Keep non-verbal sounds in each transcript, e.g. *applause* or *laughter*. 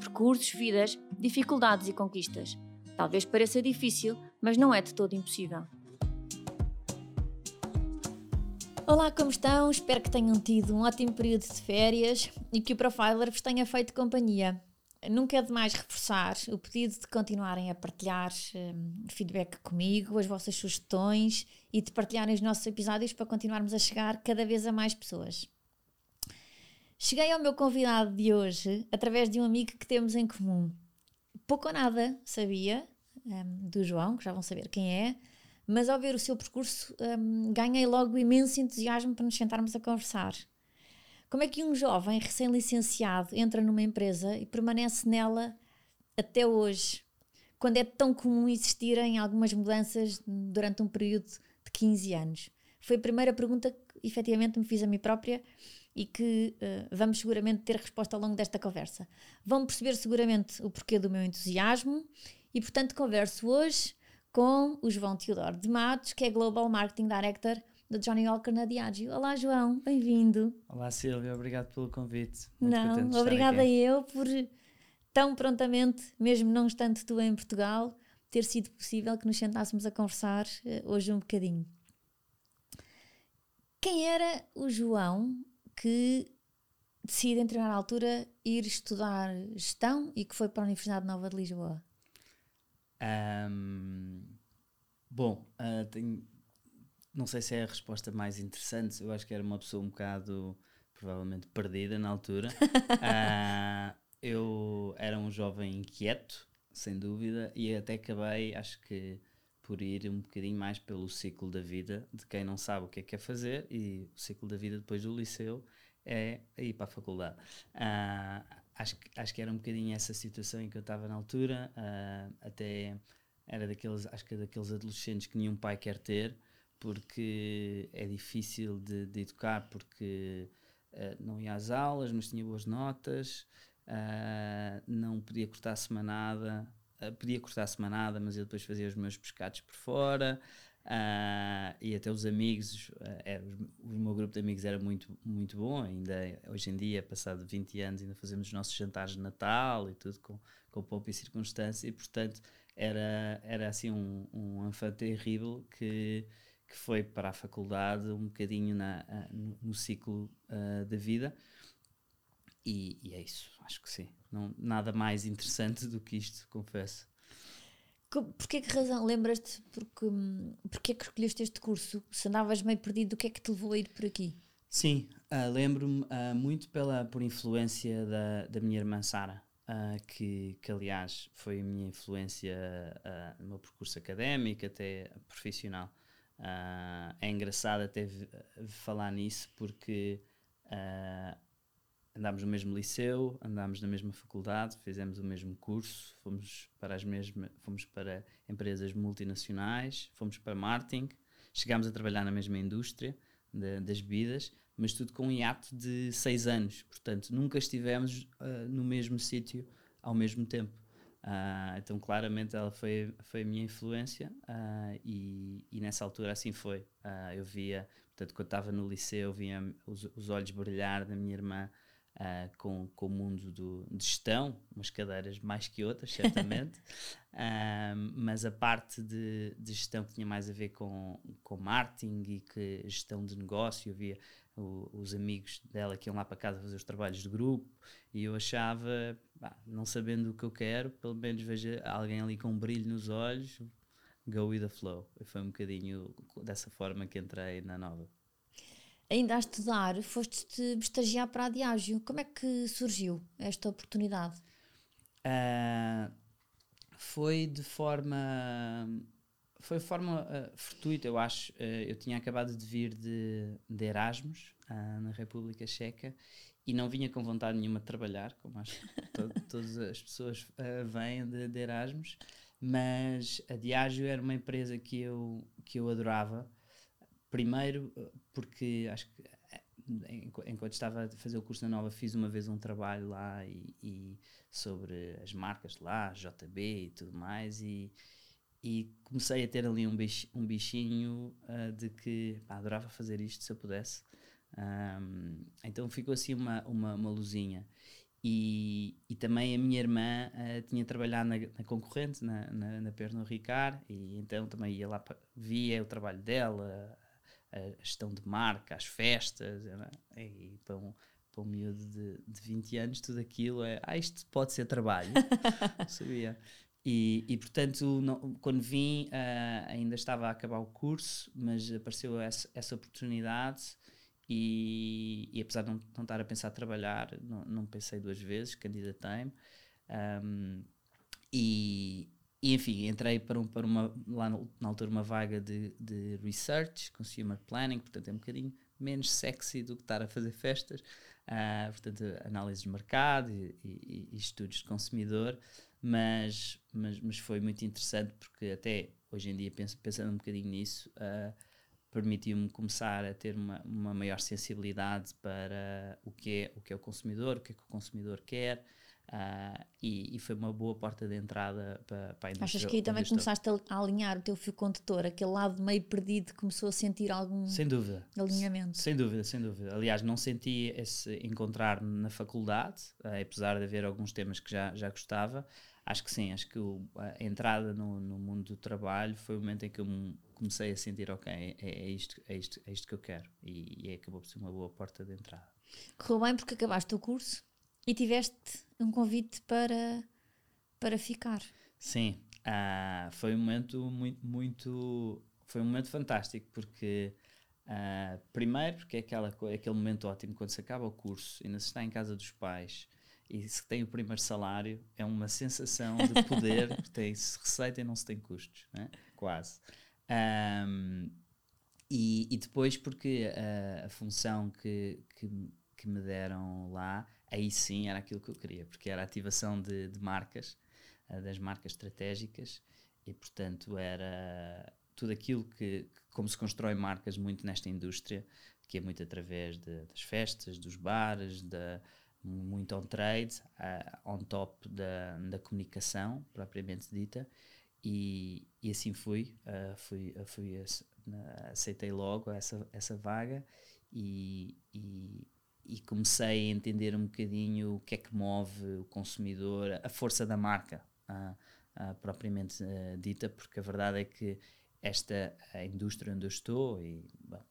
percursos, vidas, dificuldades e conquistas. Talvez pareça difícil, mas não é de todo impossível. Olá, como estão? Espero que tenham tido um ótimo período de férias e que o Profiler vos tenha feito companhia. Nunca é demais reforçar o pedido de continuarem a partilhar um, feedback comigo, as vossas sugestões e de partilharem os nossos episódios para continuarmos a chegar cada vez a mais pessoas. Cheguei ao meu convidado de hoje através de um amigo que temos em comum. Pouco ou nada sabia um, do João, que já vão saber quem é, mas ao ver o seu percurso um, ganhei logo imenso entusiasmo para nos sentarmos a conversar. Como é que um jovem recém-licenciado entra numa empresa e permanece nela até hoje, quando é tão comum existirem algumas mudanças durante um período de 15 anos? Foi a primeira pergunta que efetivamente me fiz a mim própria e que uh, vamos seguramente ter resposta ao longo desta conversa. Vão perceber seguramente o porquê do meu entusiasmo e, portanto, converso hoje com o João Teodoro de Matos, que é Global Marketing Director da Johnny Walker na Diageo. Olá, João, bem-vindo. Olá, Silvia, obrigado pelo convite. Muito não, obrigada eu por tão prontamente, mesmo não estando tu em Portugal, ter sido possível que nos sentássemos a conversar uh, hoje um bocadinho. Quem era o João que decide, em determinada altura, ir estudar gestão e que foi para a Universidade Nova de Lisboa? Um, bom, uh, tenho, não sei se é a resposta mais interessante. Eu acho que era uma pessoa um bocado, provavelmente, perdida na altura. uh, *laughs* eu era um jovem inquieto, sem dúvida, e até acabei, acho que por ir um bocadinho mais pelo ciclo da vida de quem não sabe o que é que quer fazer e o ciclo da vida depois do liceu é ir para a faculdade. Uh, acho, acho que era um bocadinho essa situação em que eu estava na altura, uh, até era daqueles, acho que é daqueles adolescentes que nenhum pai quer ter, porque é difícil de, de educar, porque uh, não ia às aulas, mas tinha boas notas, não podia cortar-se nada, uh, podia cortar semanada, mas eu depois fazia os meus pescados por fora. Uh, e até os amigos, uh, era, o meu grupo de amigos era muito, muito bom. Ainda hoje em dia, passado 20 anos, ainda fazemos os nossos jantares de Natal e tudo com, com pouco e circunstância. E portanto, era, era assim um, um terrível que, que foi para a faculdade um bocadinho na, no, no ciclo uh, da vida. E, e, é isso, acho que sim. Não, nada mais interessante do que isto, confesso. Porquê que razão? Lembras-te porque, porque é que escolheste este curso? Se andavas meio perdido, o que é que te levou a ir por aqui? Sim, uh, lembro-me uh, muito pela, por influência da, da minha irmã Sara, uh, que, que aliás foi a minha influência no meu percurso académico, até profissional. é engraçado até falar nisso porque andámos no mesmo liceu, andámos na mesma faculdade, fizemos o mesmo curso, fomos para as mesmas, fomos para empresas multinacionais, fomos para marketing, chegámos a trabalhar na mesma indústria de, das bebidas, mas tudo com um hiato de seis anos, portanto nunca estivemos uh, no mesmo sítio ao mesmo tempo. Uh, então claramente ela foi, foi a minha influência uh, e, e, nessa altura assim foi. eu via, portanto quando estava no liceu, via os, os olhos brilhar da minha irmã Uh, com, com o mundo do, de gestão, umas cadeiras mais que outras, certamente, uh, *laughs* mas a parte de, de, gestão que tinha mais a ver com, com marketing e que gestão de negócio, havia o, os amigos dela que iam lá para casa fazer os trabalhos de grupo e eu achava, bah, não sabendo o que eu quero, pelo menos vejo alguém ali com um brilho nos olhos, go with the flow. Foi um bocadinho dessa forma que entrei na nova ainda a estudar, foste-te estagiar para a Diágio. Como é que surgiu esta oportunidade? Uh, foi de forma foi de forma uh, fortuita, eu acho. Uh, eu tinha acabado de vir de, de Erasmus, na República Checa, e não vinha com vontade nenhuma de trabalhar, como acho que to *laughs* todas as pessoas vêm de, de, Erasmus, mas a Diageo era uma empresa que eu, que eu adorava. Primeiro, porque acho que enquanto estava a fazer o curso na Nova, fiz uma vez um trabalho lá e, e sobre as marcas lá, JB e tudo mais, e, e comecei a ter ali um, um bichinho uh, de que pá, adorava fazer isto se eu pudesse. Um, então ficou assim uma, uma, uma luzinha. E, e também a minha irmã uh, tinha trabalhado na, na concorrente, na, na, na Pernod Ricard, e então também ia lá, via o trabalho dela, a gestão de marca, as festas, né? e para um, para um miúdo de, de 20 anos, tudo aquilo é, ah, isto pode ser trabalho, *laughs* sabia. E, e portanto, não, quando vim, uh, ainda estava a acabar o curso, mas apareceu essa, essa oportunidade. E, e, apesar de não, não estar a pensar a trabalhar, não, não pensei duas vezes, candidatei-me. Um, e, e enfim, entrei para, um, para uma, lá na altura, uma vaga de, de research, consumer planning, portanto é um bocadinho menos sexy do que estar a fazer festas, uh, portanto, análise de mercado e, e, e, estudos de consumidor, mas, mas, mas foi muito interessante porque até hoje em dia, penso, pensando um bocadinho nisso, uh, permitiu-me começar a ter uma, uma maior sensibilidade para o que, é, o que é o consumidor, o que é que o consumidor quer, Uh, e, e, foi uma boa porta de entrada para, para a indústria. Achas que aí também começaste a alinhar o teu fio condutor, aquele lado meio perdido começou a sentir algum sem dúvida. alinhamento? Sem dúvida, sem dúvida. Aliás, não senti esse encontrar na faculdade, uh, apesar de haver alguns temas que já, já gostava. Acho que sim, acho que o, a entrada no, no, mundo do trabalho foi o momento em que eu comecei a sentir, ok, é, é, isto, é, isto, é isto que eu quero. E, e acabou por ser uma boa porta de entrada. Correu bem porque acabaste o curso e tiveste um convite para, para ficar. Sim, uh, foi um momento muito, muito, foi um momento fantástico porque uh, primeiro porque é aquela, aquele momento ótimo quando se acaba o curso e ainda se está em casa dos pais e se tem o primeiro salário é uma sensação de *laughs* poder tem-se receita e não se tem custos, né? quase. Um, e, e, depois porque a, a função que, que, que me deram lá aí sim era aquilo que eu queria, porque era a ativação de, de marcas, uh, das marcas estratégicas, e portanto era tudo aquilo que, que, como se constrói marcas muito nesta indústria, que é muito através de, das festas, dos bares, da, muito on-trade, uh, on top da, da comunicação, propriamente dita, e, e assim fui, uh, fui, fui aceitei logo essa, essa vaga e, e e comecei a entender um bocadinho o que é que move o consumidor, a força da marca uh, uh, propriamente uh, dita, porque a verdade é que esta a indústria onde eu estou, e bom,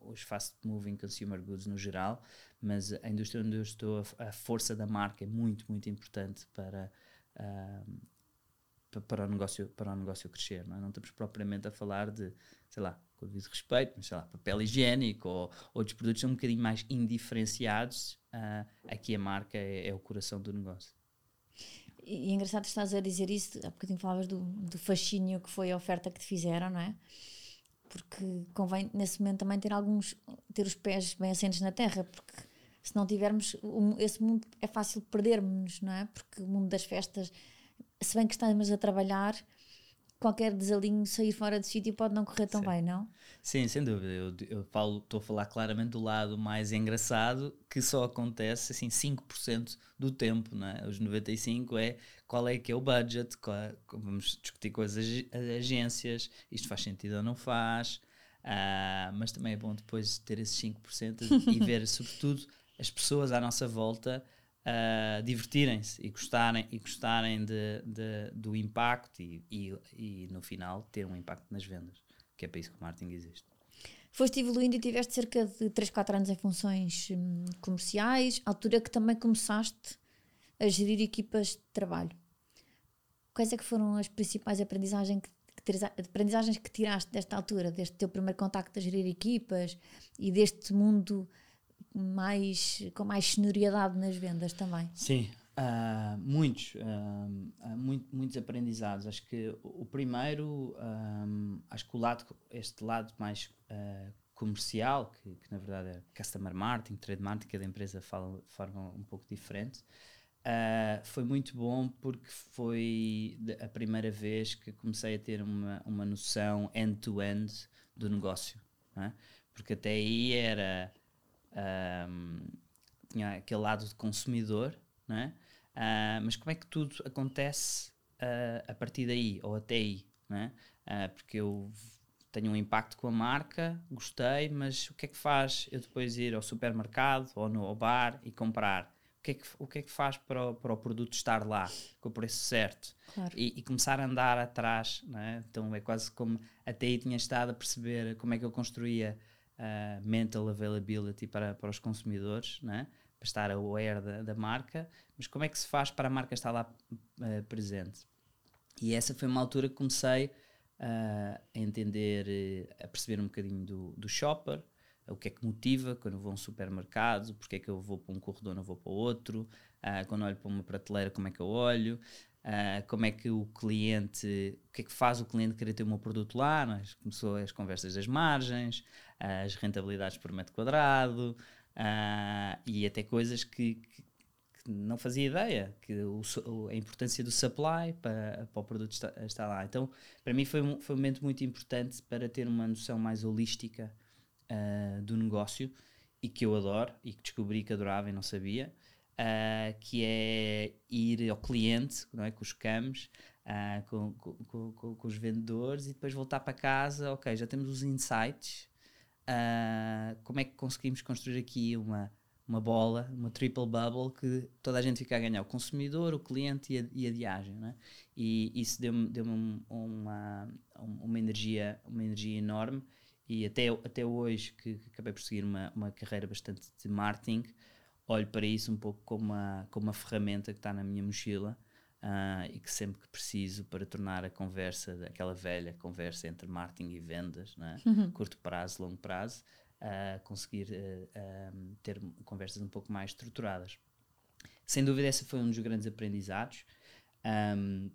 os fast moving consumer goods no geral, mas a indústria onde eu estou, a, a força da marca é muito, muito importante para, para, o, negócio, para o negócio crescer. Não, é? não estamos propriamente a falar de, sei lá, com devido respeito, mas sei lá, papel higiênico ou outros produtos são um bocadinho mais indiferenciados, uh, aqui a marca é, é, o coração do negócio. E é engraçado estás a dizer isso, há bocadinho falavas do, do fascínio que foi a oferta que te fizeram, não é? Porque convém nesse momento também ter alguns, ter os pés bem assentes na terra, porque se não tivermos esse mundo é fácil perdermos, não é? Porque o mundo das festas, se bem que estamos a trabalhar, qualquer desalinho sair fora de sítio pode não correr tão Sim. bem, não? Sim, sem dúvida. Eu, eu falo, estou a falar claramente do lado mais engraçado, que só acontece assim 5% do tempo, não é? Os 95% é qual é que é o budget, é, vamos discutir com as agências, isto faz sentido ou não faz, uh, mas também é bom depois ter esses 5% e *laughs* ver, sobretudo, as pessoas à nossa volta uh, divertirem-se e gostarem, e gostarem de, de, do impacto e, e, e, no final, ter um impacto nas vendas, que é para isso que o marketing existe. Foste evoluindo e tiveste cerca de 3, 4 anos em funções hum, comerciais, altura que também começaste a gerir equipas de trabalho. Quais é que foram as principais aprendizagens que, que, aprendizagens que tiraste desta altura, deste teu primeiro contacto a gerir equipas e deste mundo mais, com mais senioridade nas vendas também? Sim, uh, muitos, uh, muito, muitos aprendizados. Acho que o primeiro, um, acho que o lado, este lado mais uh, comercial, que, que, na verdade é customer marketing, trade marketing, cada empresa fala de forma um pouco diferente. Uh, foi muito bom porque foi a primeira vez que comecei a ter uma, uma noção end-to-end -end do negócio. É? Porque até aí era. Um, tinha aquele lado de consumidor, não é? Uh, mas como é que tudo acontece uh, a partir daí ou até aí? Não é? Uh, porque eu tenho um impacto com a marca, gostei, mas o que é que faz eu depois ir ao supermercado ou no ao bar e comprar? O que é que, o que, é que faz para o, para o produto estar lá, com o preço certo? Claro. E, e, começar a andar atrás, não é? Então é quase como até aí tinha estado a perceber como é que eu construía uh, mental availability para, para os consumidores, não é? para estar aware da, da marca, mas como é que se faz para a marca estar lá uh, presente? E essa foi uma altura que comecei uh, a entender, uh, a perceber um bocadinho do, do shopper, o que é que motiva quando vou a um supermercado, porque é que eu vou para um corredor, não vou para outro, quando olho para uma prateleira, como é que eu olho, como é que o cliente, o que é que faz o cliente querer ter o meu produto lá, começou as conversas das margens, as rentabilidades por metro quadrado, Uh, e até coisas que, que, que, não fazia ideia, que o, a importância do supply para, para o produto estar, lá. Então, para mim foi um, foi um momento muito importante para ter uma noção mais holística uh, do negócio e que eu adoro e que descobri que adorava e não sabia, uh, que é ir ao cliente, não é, com os cams, com, com, com, com os vendedores e depois voltar para casa, ok, já temos os insights, uh, como é que conseguimos construir aqui uma, uma bola, uma triple bubble que toda a gente fica a ganhar, o consumidor, o cliente e a, e a viagem, né? E isso deu-me deu uma, uma, energia, uma energia enorme e até, até hoje que, que acabei por seguir uma, uma carreira bastante de marketing, olho para isso um pouco como uma, como uma ferramenta que está na minha mochila uh, e que sempre que preciso para tornar a conversa, aquela velha conversa entre marketing e vendas, né? uhum. curto prazo, longo prazo, uh, conseguir uh, ter conversas um pouco mais estruturadas. Sem dúvida, esse foi um dos grandes aprendizados. Um,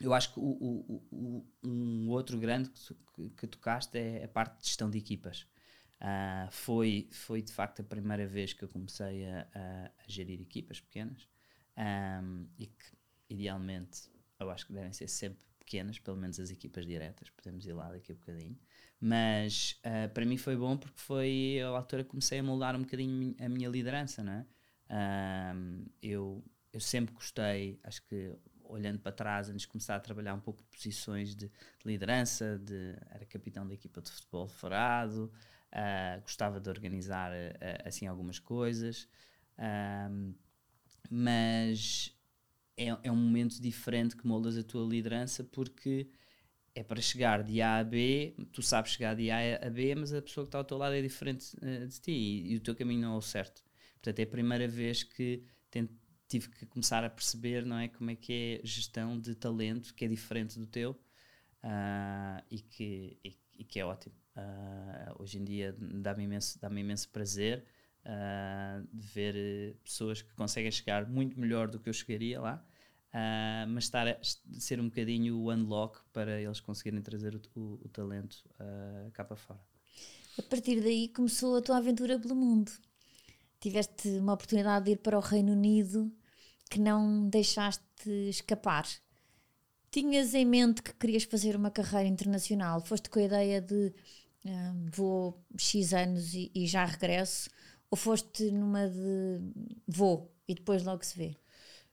eu acho que o, o, o, um outro grande que, que, tocaste é a parte de gestão de equipas. Uh, foi, foi de facto a primeira vez que eu comecei a, a, a gerir equipas pequenas um, e que idealmente, eu acho que devem ser sempre pequenas, pelo menos as equipas diretas, podemos ir lá daqui a bocadinho. Mas uh, para mim foi bom porque foi a altura que comecei a moldar um bocadinho a minha liderança, não é? Uh, eu, eu sempre gostei, acho que olhando para trás, antes de começar a trabalhar um pouco de posições de, de liderança, de, era capitão da equipa de futebol forado, uh, gostava de organizar uh, assim algumas coisas, uh, mas é, é um momento diferente que moldas a tua liderança porque é para chegar de A a B, tu sabes chegar de A a B, mas a pessoa que está ao teu lado é diferente de ti e, e, o teu caminho não é o certo. Portanto, é a primeira vez que tive que começar a perceber não é, como é que é gestão de talento que é diferente do teu e, que, e, e, que é ótimo. Uh, hoje em dia dá-me imenso, dá imenso prazer uh, de ver eh, pessoas que conseguem chegar muito melhor do que eu chegaria lá, uh, mas estar a ser um bocadinho o unlock para eles conseguirem trazer o, o, o talento cá para fora. A partir daí começou a tua aventura pelo mundo. Tiveste uma oportunidade de ir para o Reino Unido que não deixaste escapar. Tinhas em mente que querias fazer uma carreira internacional? Foste com a ideia de vou X anos e, e já regresso? Ou foste numa de vou e depois logo se vê?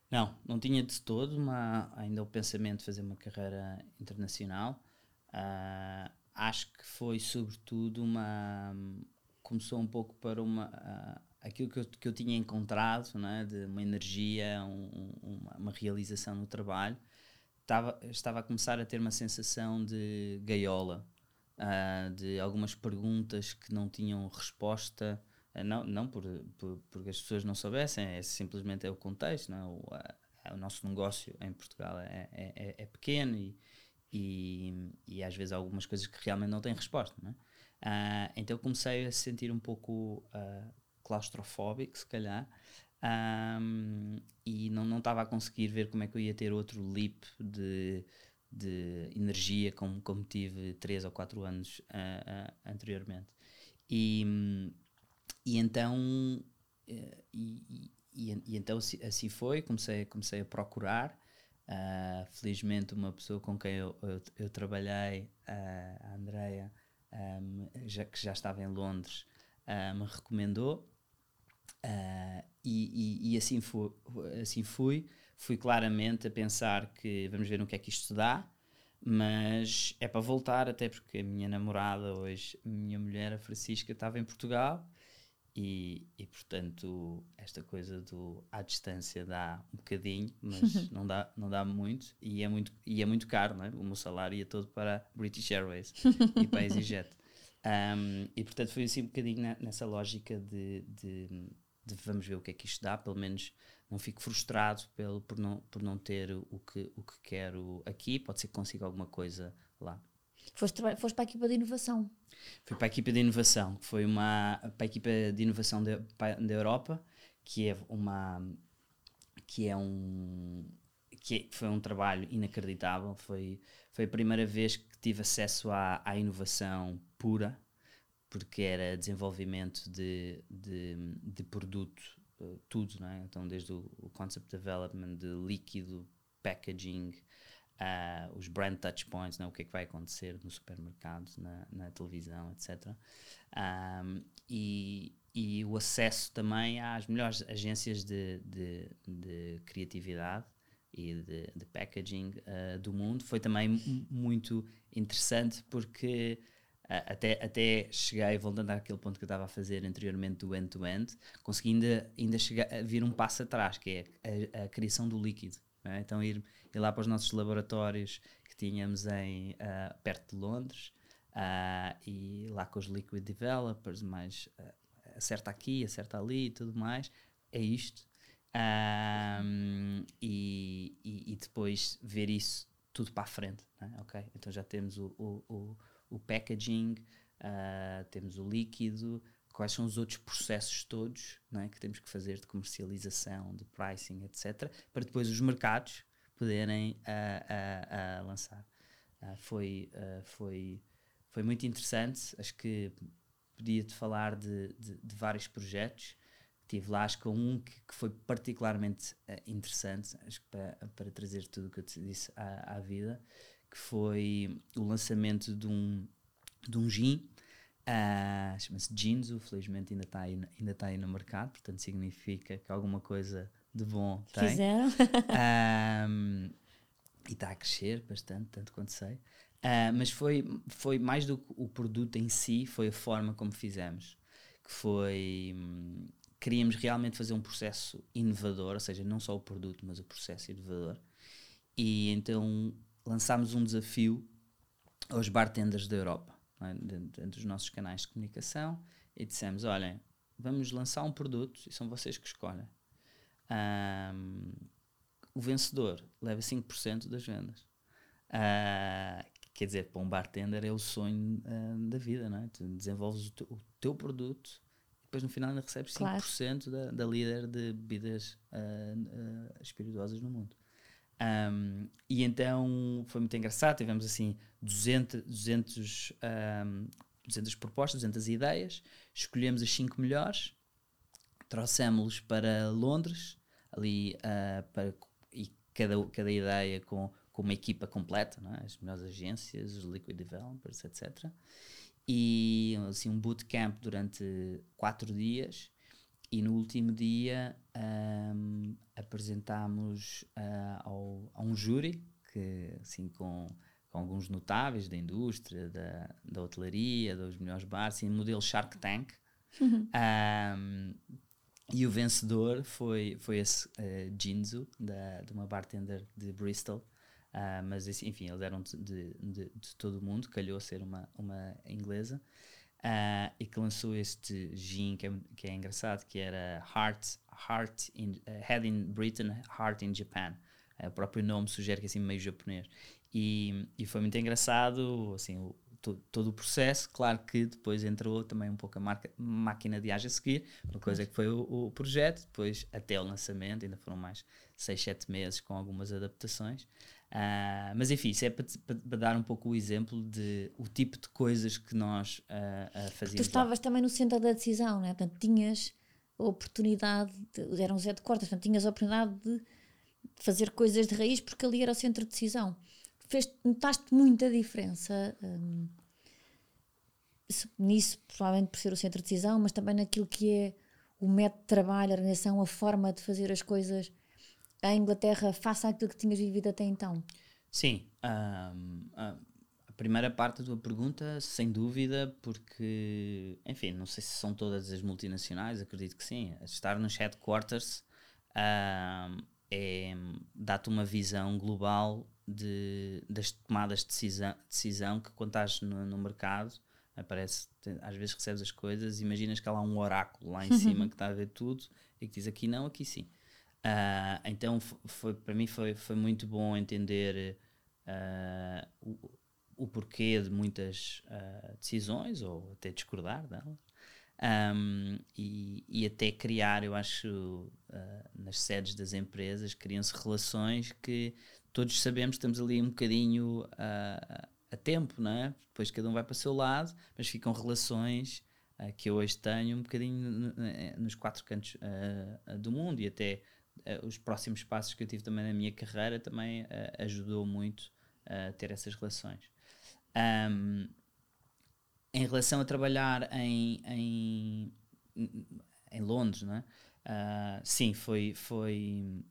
Não, não tinha de todo uma, ainda o pensamento de fazer uma carreira internacional. Uh, acho que foi sobretudo uma. Começou um pouco para uma. Uh, aquilo que eu, que eu tinha encontrado, né, de uma energia, um, uma, uma, realização no trabalho, estava, estava a começar a ter uma sensação de gaiola, uh, de algumas perguntas que não tinham resposta eh, não, não por, por, porque as pessoas não soubessem, é simplesmente é o contexto. Não é? o, a, o nosso negócio em Portugal é, é, é, é pequeno e, e, e, às vezes há algumas coisas que realmente não têm resposta. Não é? uh, então comecei a se sentir um pouco uh, claustrofóbico, se calhar, um, e não estava a conseguir ver como é que eu ia ter outro leap de, de energia como, como tive 3 ou 4 anos uh, anteriormente. E, e então, eh, e, e, e, então assim foi, comecei, comecei a procurar. Uh, felizmente, uma pessoa com quem eu, eu, eu trabalhei, uh, a Andrea, um, já, que já estava em Londres, uh, me recomendou. E, e, e, assim, fui, assim fui. Fui claramente a pensar que vamos ver no que é que isto dá, mas é para voltar, até porque a minha namorada hoje, a minha mulher, a Francisca, estava em Portugal e, e, portanto, esta coisa do à distância dá um bocadinho, mas *laughs* não dá, não dá muito e é muito, e é muito caro, não é? O meu salário ia todo para British Airways e para *laughs* EasyJet. Um, e portanto foi assim um bocadinho na, nessa lógica de, de, vamos ver o que é que isto dá, pelo menos não fico frustrado pelo, por, não, por não ter o que, o que quero aqui, pode ser que consiga alguma coisa lá. Foste, foste para a equipa de inovação. Fui para a equipa de inovação, que foi uma para a equipa de inovação da Europa, que é uma que é um que é, foi um trabalho inacreditável. Foi foi a primeira vez que tive acesso à, à inovação pura, porque era desenvolvimento de, de, de produto, uh, tudo, não é? Então, desde o, o concept development de líquido, packaging, uh, os brand touch points, né, o que é que vai acontecer no supermercado, na, na televisão, etc. Um, e, e o acesso também às melhores agências de, de, de criatividade e de, de packaging uh, do mundo foi também muito interessante porque até, até cheguei, voltando àquele ponto que eu estava a fazer anteriormente do end-to-end, -end, consegui ainda, ainda chegar vir um passo atrás, que é a, a criação do líquido. É? Então ir, ir lá para os nossos laboratórios que tínhamos em, uh, perto de Londres uh, e lá com os liquid developers, mais uh, acerta aqui, acerta ali e tudo mais. É isto. Um, e, e, e, depois ver isso tudo para a frente. É? Ok, então já temos o, o, o, o packaging, temos o líquido, quais são os outros processos todos é, que temos que fazer de comercialização, de pricing, etc., para depois os mercados poderem uh, uh, uh, lançar. foi, foi, foi muito interessante, acho que podia-te falar de, de, de, vários projetos. Tive lá, acho que um que, que foi particularmente interessante, acho que para, para trazer tudo o que eu te disse à, à vida, que foi o lançamento de um, de um gin Uh, Chama-se Jinzu, felizmente ainda está aí, ainda tá aí no mercado, portanto significa que alguma coisa de bom tem. Fizeram. um, e está a crescer bastante, tanto quanto sei. Uh, mas foi, foi mais do que o produto em si, foi a forma como fizemos. Que foi. Hum, queríamos realmente fazer um processo inovador, ou seja, não só o produto, mas o processo inovador. E então lançámos um desafio aos bartenders da Europa é? dentro, dos nossos canais de comunicação e dissemos: olhem, vamos lançar um produto e são vocês que escolhem. Um, o vencedor leva 5% das vendas. Uh, quer dizer, para um bartender é o sonho uh, da vida, não é? Tu desenvolves o, o, teu produto e depois no final ainda recebes 5% claro. da, da líder de bebidas uh, espirituosas no mundo. Um, e então foi muito engraçado, tivemos assim 200, 200, um, 200 propostas, 200 ideias, escolhemos as 5 melhores, trouxemos-los para Londres, ali uh, para, e cada, cada ideia com, com uma equipa completa, é? as melhores agências, os liquid developers, etc. E assim, um bootcamp durante 4 dias e no último dia um, apresentámos uh, ao, a um júri que assim com, com alguns notáveis da indústria, da, da hotelaria, dos melhores bares, assim, modelo Shark Tank. Uhum. *laughs* Um, e o vencedor foi, foi esse uh, Jinzu, da, de uma bartender de Bristol. Uh, mas enfim, eles eram de, de, de, de todo o mundo, calhou ser uma, uma inglesa uh, e que lançou este gin que é, que é engraçado, que era Heart, Heart in, uh, Head in Britain, Heart in Japan. Uh, o próprio nome sugere que é assim meio japonês. E, e foi muito engraçado, assim, o, to, todo o processo. Claro que depois entrou também um pouco a marca, máquina de age a seguir, uma coisa que foi o, o, projeto, depois até o lançamento, ainda foram mais 6, 7 meses com algumas adaptações. Uh, mas enfim, isso é para, para, dar um pouco o exemplo de o tipo de coisas que nós uh, fazíamos. Tu estavas lá. também no centro da decisão, né? portanto tinhas a oportunidade, de, era um Zé de Cortas, portanto tinhas a oportunidade de fazer coisas de raiz porque ali era o centro de decisão. Fez, notaste muita diferença um, nisso, provavelmente por ser o centro de decisão, mas também naquilo que é o método de trabalho, a organização, a forma de fazer as coisas a Inglaterra face àquilo que tinhas vivido até então? Sim. Um, a primeira parte da tua pergunta, sem dúvida, porque, enfim, não sei se são todas as multinacionais, acredito que sim. Estar nos headquarters um, é, dá-te uma visão global de, das tomadas de decisão, decisão que quando estás no, no mercado aparece, às vezes recebes as coisas, imaginas que há lá um oráculo lá em *laughs* cima que está a ver tudo e que diz aqui não, aqui sim. Uh, então foi, para mim foi, foi muito bom entender uh, o, o, porquê de muitas uh, decisões ou até discordar delas. Um, e, e, até criar, eu acho, nas sedes das empresas, criam-se relações que todos sabemos estamos ali um bocadinho a tempo, não é? Depois cada um vai para o seu lado, mas ficam relações que eu hoje tenho um bocadinho nos quatro cantos do mundo e até os próximos passos que eu tive também na minha carreira também uh, ajudou muito a ter essas relações. Um, em relação a trabalhar em, em, em Londres, não é? Uh, sim, foi, foi,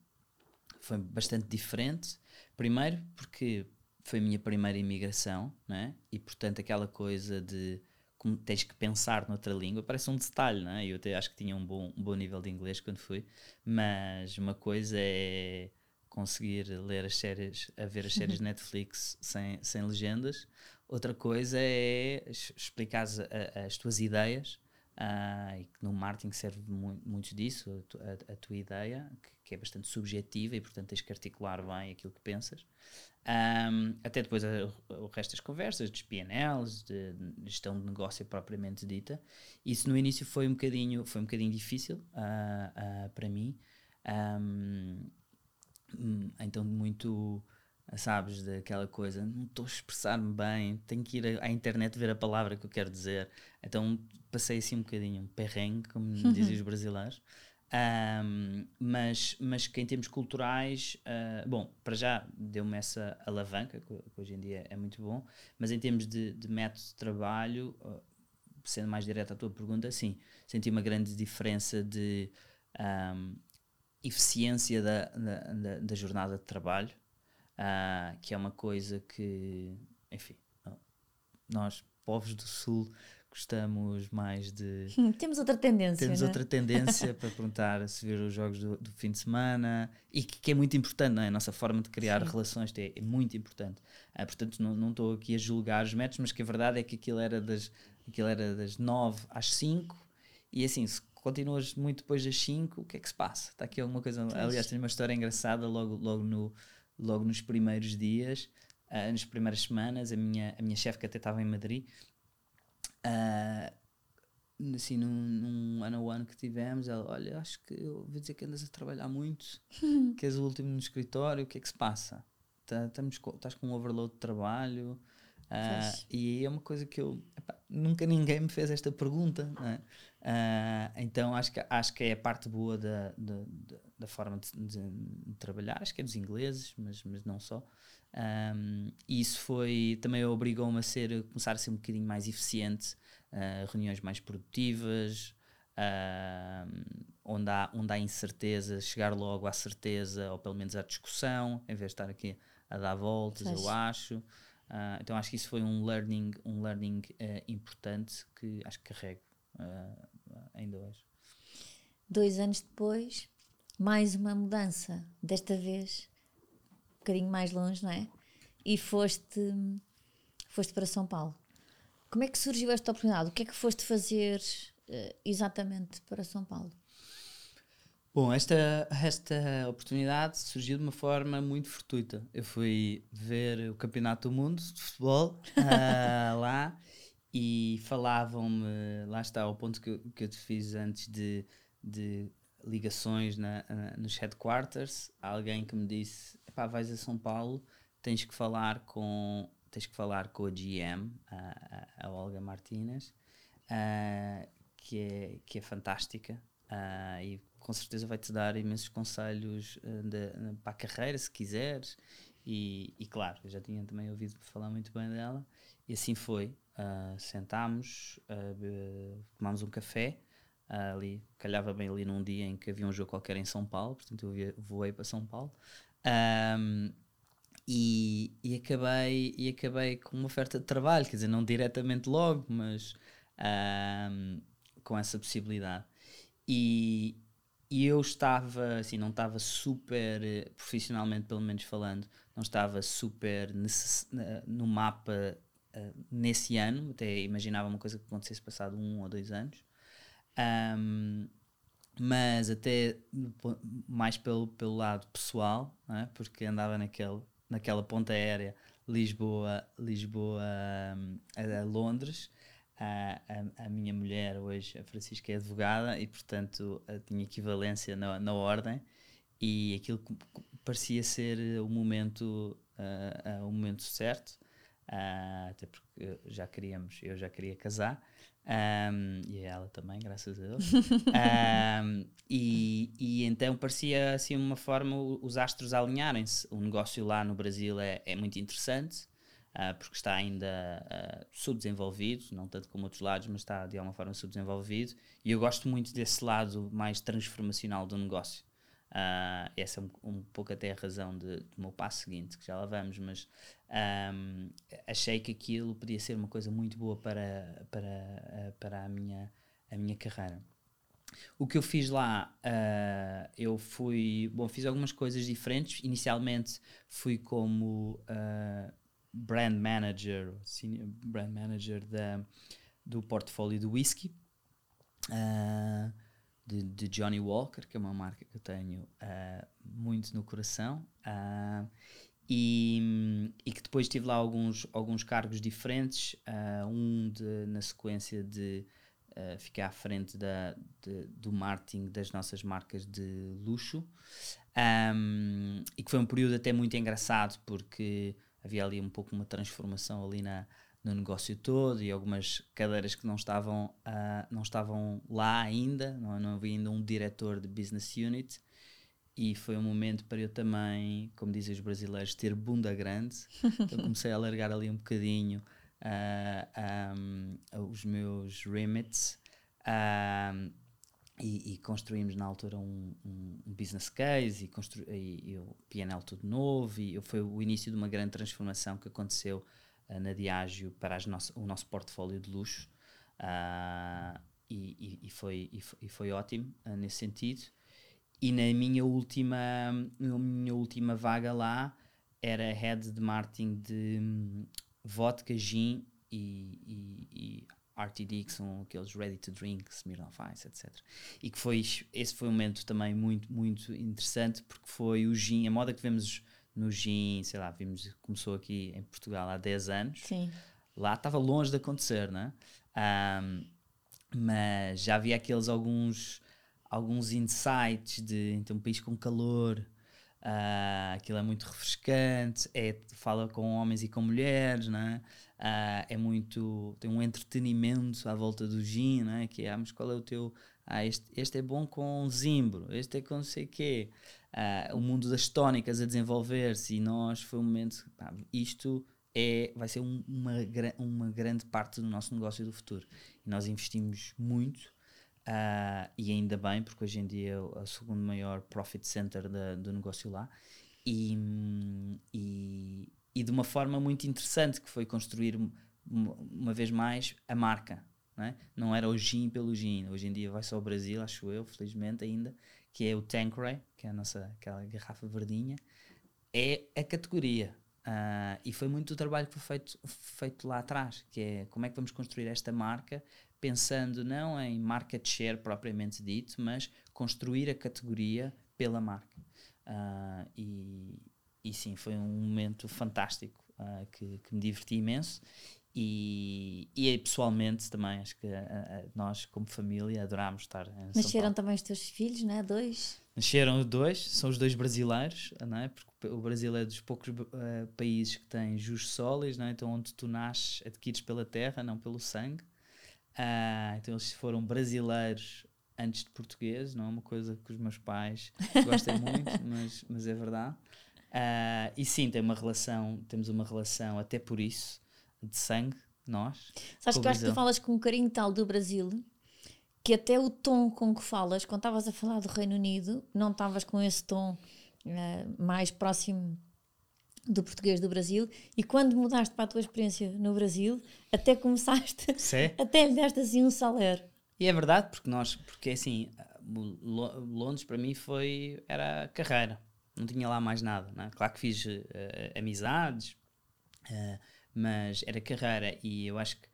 foi bastante diferente. Primeiro, porque foi a minha primeira imigração, né? e portanto aquela coisa de como tens que pensar noutra língua, parece um detalhe, não é? Eu até acho que tinha um bom, um bom nível de inglês quando fui, mas uma coisa é conseguir ler as séries, a ver as séries *laughs* Netflix sem, sem legendas, outra coisa é explicar as, as tuas ideias, uh, e que no marketing serve muito, muito disso, a, a, tua ideia, que, que, é bastante subjetiva e portanto tens que articular bem aquilo que pensas. Um, até depois a, o resto das conversas, dos PNLs, de, gestão de negócio propriamente dita. Isso no início foi um bocadinho, foi um bocadinho difícil uh, uh, para mim. Um, então, muito, sabes, daquela coisa, não estou a expressar-me bem, tenho que ir à internet ver a palavra que eu quero dizer. Então, passei assim um bocadinho um perrengue, como *laughs* dizem os brasileiros. Um, mas, mas que em termos culturais, uh, bom, para já deu-me essa alavanca, que, hoje em dia é muito bom, mas em termos de, de método de trabalho, uh, sendo mais direto à tua pergunta, sim, senti uma grande diferença de um, eficiência da, da, da, da, jornada de trabalho, uh, que é uma coisa que, enfim, nós, povos do Sul, gostamos mais de. Temos outra tendência. Temos né? outra tendência *laughs* para perguntar se ver os jogos do, do, fim de semana e que, que, é muito importante, não é? A nossa forma de criar Sim. relações é, é, muito importante. Ah, portanto, não estou aqui a julgar os métodos, mas que a verdade é que aquilo era das, aquilo era das 9 às 5 e assim, se continuas muito depois das 5, o que é que se passa? Está aqui alguma coisa. Aliás, tem uma história engraçada logo, logo, no, logo nos primeiros dias. Uh, nas primeiras semanas, a minha, a minha chefe que até estava em Madrid Uh, assim, num, num ano a one que tivemos, ela, olha, acho que eu ouvi dizer que andas a trabalhar muito, *laughs* que és o último no escritório, o que é que se passa? Tá, estamos com, estás com um overload de trabalho? Uh, e é uma coisa que eu epá, nunca ninguém me fez esta pergunta, é? uh, então acho que, acho que é a parte boa da, da, da forma de, de, de, trabalhar, acho que é dos ingleses, mas, mas não só. Um, e isso foi também obrigou-me a ser começar a ser um bocadinho mais eficiente, uh, reuniões mais produtivas, uh, onde, há, onde há incerteza, chegar logo à certeza ou pelo menos à discussão, em vez de estar aqui a dar voltas, eu acho. Uh, então acho que isso foi um learning, um learning uh, importante que acho que carrego ainda hoje. Dois anos depois, mais uma mudança, desta vez bocadinho mais longe, não é? E foste, foste para São Paulo. Como é que surgiu esta oportunidade? O que é que foste fazer uh, exatamente para São Paulo? Bom, esta, esta oportunidade surgiu de uma forma muito fortuita. Eu fui ver o Campeonato do Mundo de Futebol uh, *laughs* lá e falavam-me, lá está, o ponto que, que eu te fiz antes de, de ligações na, na, nos headquarters, alguém que me disse: pá, vais a São Paulo, tens que falar com tens que falar com a GM, a, a, Olga Martínez, uh, que, é, que é fantástica uh, e com certeza vai-te dar imensos conselhos uh, de, para a carreira, se quiseres. E, e, claro, eu já tinha também ouvido falar muito bem dela, e assim foi. sentámos, tomámos um café. ali, calhava bem ali num dia em que havia um jogo qualquer em São Paulo, portanto eu voei para São Paulo. Um, e, e, acabei, e acabei com uma oferta de trabalho, quer dizer, não diretamente logo, mas um, com essa possibilidade. E, e eu estava, assim, não estava super, profissionalmente pelo menos falando, não estava super no mapa uh, nesse ano, até imaginava uma coisa que acontecesse passado um ou dois anos. Um, mas até mais pelo, pelo lado pessoal, é? porque andava naquele naquela ponta aérea Lisboa, Lisboa um, a, Londres. A, a, a, minha mulher hoje, a Francisca, é advogada e, portanto, tinha equivalência na, na ordem e aquilo parecia ser o momento, uh, uh, o momento certo, uh, até porque já queríamos, eu já queria casar um, e ela também, graças a Deus. *laughs* um, e, e, então parecia assim uma forma os astros alinharem-se. O negócio lá no Brasil é, é muito interessante, uh, porque está ainda uh, subdesenvolvido, não tanto como outros lados, mas está de alguma forma subdesenvolvido. E eu gosto muito desse lado mais transformacional do negócio. Uh, essa é um, um, pouco até a razão de, do meu passo seguinte, que já lá vamos, mas um, achei que aquilo podia ser uma coisa muito boa para, para, para a, minha, a minha carreira. O que eu fiz lá, uh, eu fui. Bom, fiz algumas coisas diferentes. Inicialmente fui como uh, brand manager, brand manager da, do portfólio do whisky. Uh, de, de, Johnny Walker, que é uma marca que eu tenho uh, muito no coração, uh, e, e, que depois tive lá alguns, alguns cargos diferentes, uh, um de, na sequência de ficar à frente da, de, do marketing das nossas marcas de luxo, um, e que foi um período até muito engraçado, porque havia ali um pouco uma transformação ali na, no negócio todo e algumas cadeiras que não estavam, uh, não estavam lá ainda, não, não havia ainda um diretor de business unit e foi um momento para eu também, como dizem os brasileiros, ter bunda grande. Então comecei a alargar ali um bocadinho uh, um, os meus remits uh, e, e, construímos na altura um, um, business case e, e, e o PNL tudo novo e foi o início de uma grande transformação que aconteceu na Diageo para nosso, o nosso portfólio de luxo uh, e, e, foi, e, foi, e foi ótimo uh, nesse sentido. E na minha última, na minha última vaga lá era head de marketing de um, vodka, gin e, e, e RTD, que são aqueles ready to drink, Smirnoff Ice, etc. E que foi, esse foi um momento também muito, muito interessante, porque foi o gin, a moda que vemos no gin, sei lá, vimos, começou aqui em Portugal há 10 anos. Sim. Lá estava longe de acontecer, né? Um, mas já havia aqueles alguns, alguns insights de então um país com calor, uh, aquilo é muito refrescante, é, fala com homens e com mulheres, né? Uh, é muito, tem um entretenimento à volta do gin, né? que é, ah, mas qual é o teu, ah, este, este é bom com zimbro, este é com não sei o quê, uh, o mundo das tónicas a desenvolver-se e nós foi um momento, pá, isto é, vai ser um, uma, uma grande parte do nosso negócio do futuro. E nós investimos muito uh, e ainda bem, porque hoje em dia é o, segundo maior profit center da, do negócio lá. E, e, e, de uma forma muito interessante, que foi construir uma, uma vez mais a marca. Não, é? não era o gin pelo gin. Hoje em dia vai só ao Brasil, acho eu, felizmente ainda que é o Tanqueray, que é a nossa aquela garrafa verdinha, é a categoria. Uh, e foi muito o trabalho que foi feito, feito lá atrás, que é como é que vamos construir esta marca, pensando não em market share propriamente dito, mas construir a categoria pela marca. Uh, e, e sim, foi um momento fantástico uh, que, que, me diverti imenso e, e pessoalmente também, acho que a, a, nós, como família, adorámos estar em Nasceram também os teus filhos, não é? Dois? Nasceram dois, são os dois brasileiros, não é? Porque o Brasil é dos poucos uh, países que tem jus solis, não é? Então, onde tu nasces, adquires pela terra, não pelo sangue. Uh, então, eles foram brasileiros antes de português, não é uma coisa que os meus pais *laughs* gostem muito, mas, mas é verdade. Uh, e sim, tem uma relação, temos uma relação até por isso de sangue, nós. Sabes que eu acho que tu falas com um carinho tal do Brasil que até o tom com que falas, quando estavas a falar do Reino Unido, não estavas com esse tom uh, mais próximo do português do Brasil e quando mudaste para a tua experiência no Brasil, até começaste, *laughs* Sim. *laughs* até lhe deste assim um saler. E é verdade, porque nós, porque assim, Londres para mim foi, era carreira, não tinha lá mais nada, é? claro que fiz uh, amizades, uh, mas era carreira e eu acho que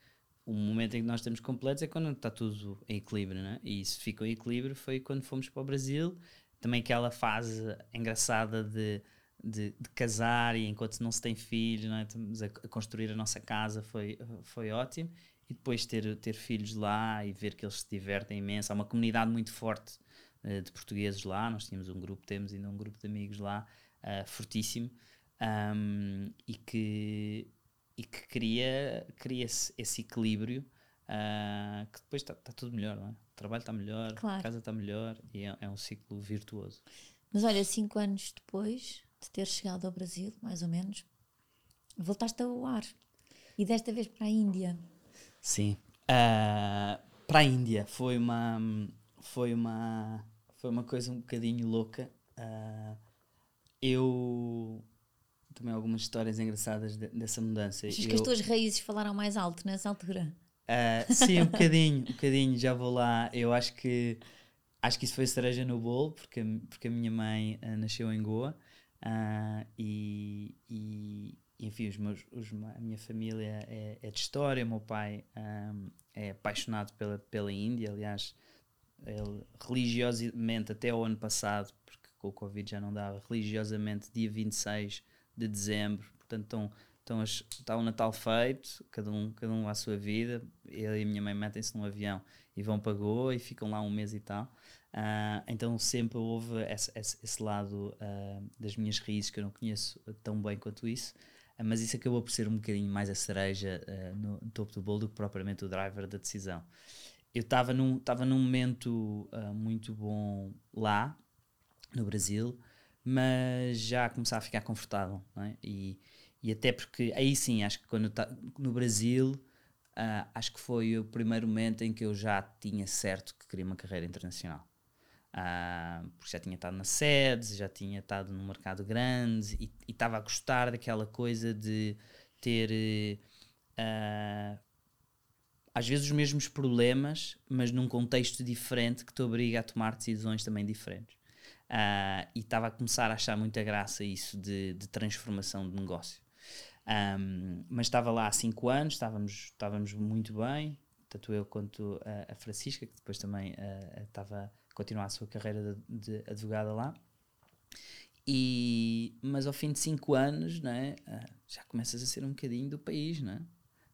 o momento em que nós estamos completos é quando está tudo em equilíbrio, né? e isso ficou em equilíbrio foi quando fomos para o Brasil, também aquela fase engraçada de, de, de casar e enquanto não se tem filhos, é? estamos a, a, construir a nossa casa, foi, foi ótimo, e depois ter, ter filhos lá e ver que eles se divertem imenso, há uma comunidade muito forte uh, de portugueses lá, nós tínhamos um grupo, temos ainda um grupo de amigos lá, uh, fortíssimo, um, e que e que cria, cria esse, esse equilíbrio uh, que depois está tá tudo melhor, não é? O trabalho está melhor, claro. a casa está melhor e é, é, um ciclo virtuoso. Mas olha, cinco anos depois de ter chegado ao Brasil, mais ou menos, voltaste a voar e desta vez para a Índia. Sim, uh, para a Índia foi uma foi uma foi uma coisa um bocadinho louca. Uh, eu também algumas histórias engraçadas de, dessa mudança. Achas que as tuas raízes falaram mais alto nessa altura? Uh, sim, um bocadinho, um bocadinho, já vou lá. Eu acho que acho que isso foi cereja no bolo, porque, porque a minha mãe uh, nasceu em Goa uh, e, e, enfim, os meus, os, a minha família é, é de história, o meu pai um, é apaixonado pela, pela Índia, aliás, ele religiosamente, até o ano passado, porque com o Covid já não dava, religiosamente, dia 26 de dezembro. Portanto, estão, estão as, está o Natal feito, cada um, cada um à sua vida. Ele e a minha mãe metem-se num avião e vão para Goa e ficam lá um mês e tal. Uh, então sempre houve esse, esse, esse lado uh, das minhas raízes que eu não conheço tão bem quanto isso. Uh, mas isso acabou por ser um bocadinho mais a cereja no, no, topo do bolo do que propriamente o driver da decisão. Eu estava num, num momento muito bom lá, no Brasil, mas já começar a ficar confortável. É? E, e até porque aí sim, acho que quando tá, no Brasil, uh, acho que foi o primeiro momento em que eu já tinha certo que queria uma carreira internacional. Uh, porque já tinha estado na sede, já tinha estado num mercado grande e estava a gostar daquela coisa de ter uh, às vezes os mesmos problemas, mas num contexto diferente que te obriga a tomar decisões também diferentes. Uh, e estava a começar a achar muita graça isso de, de transformação de negócio. Um, mas estava lá há 5 anos, estávamos, estávamos muito bem, tanto eu quanto a, a Francisca, que depois também uh, estava a continuar a sua carreira de, de advogada lá. E, mas ao fim de 5 anos né, já começas a ser um bocadinho do país. Né?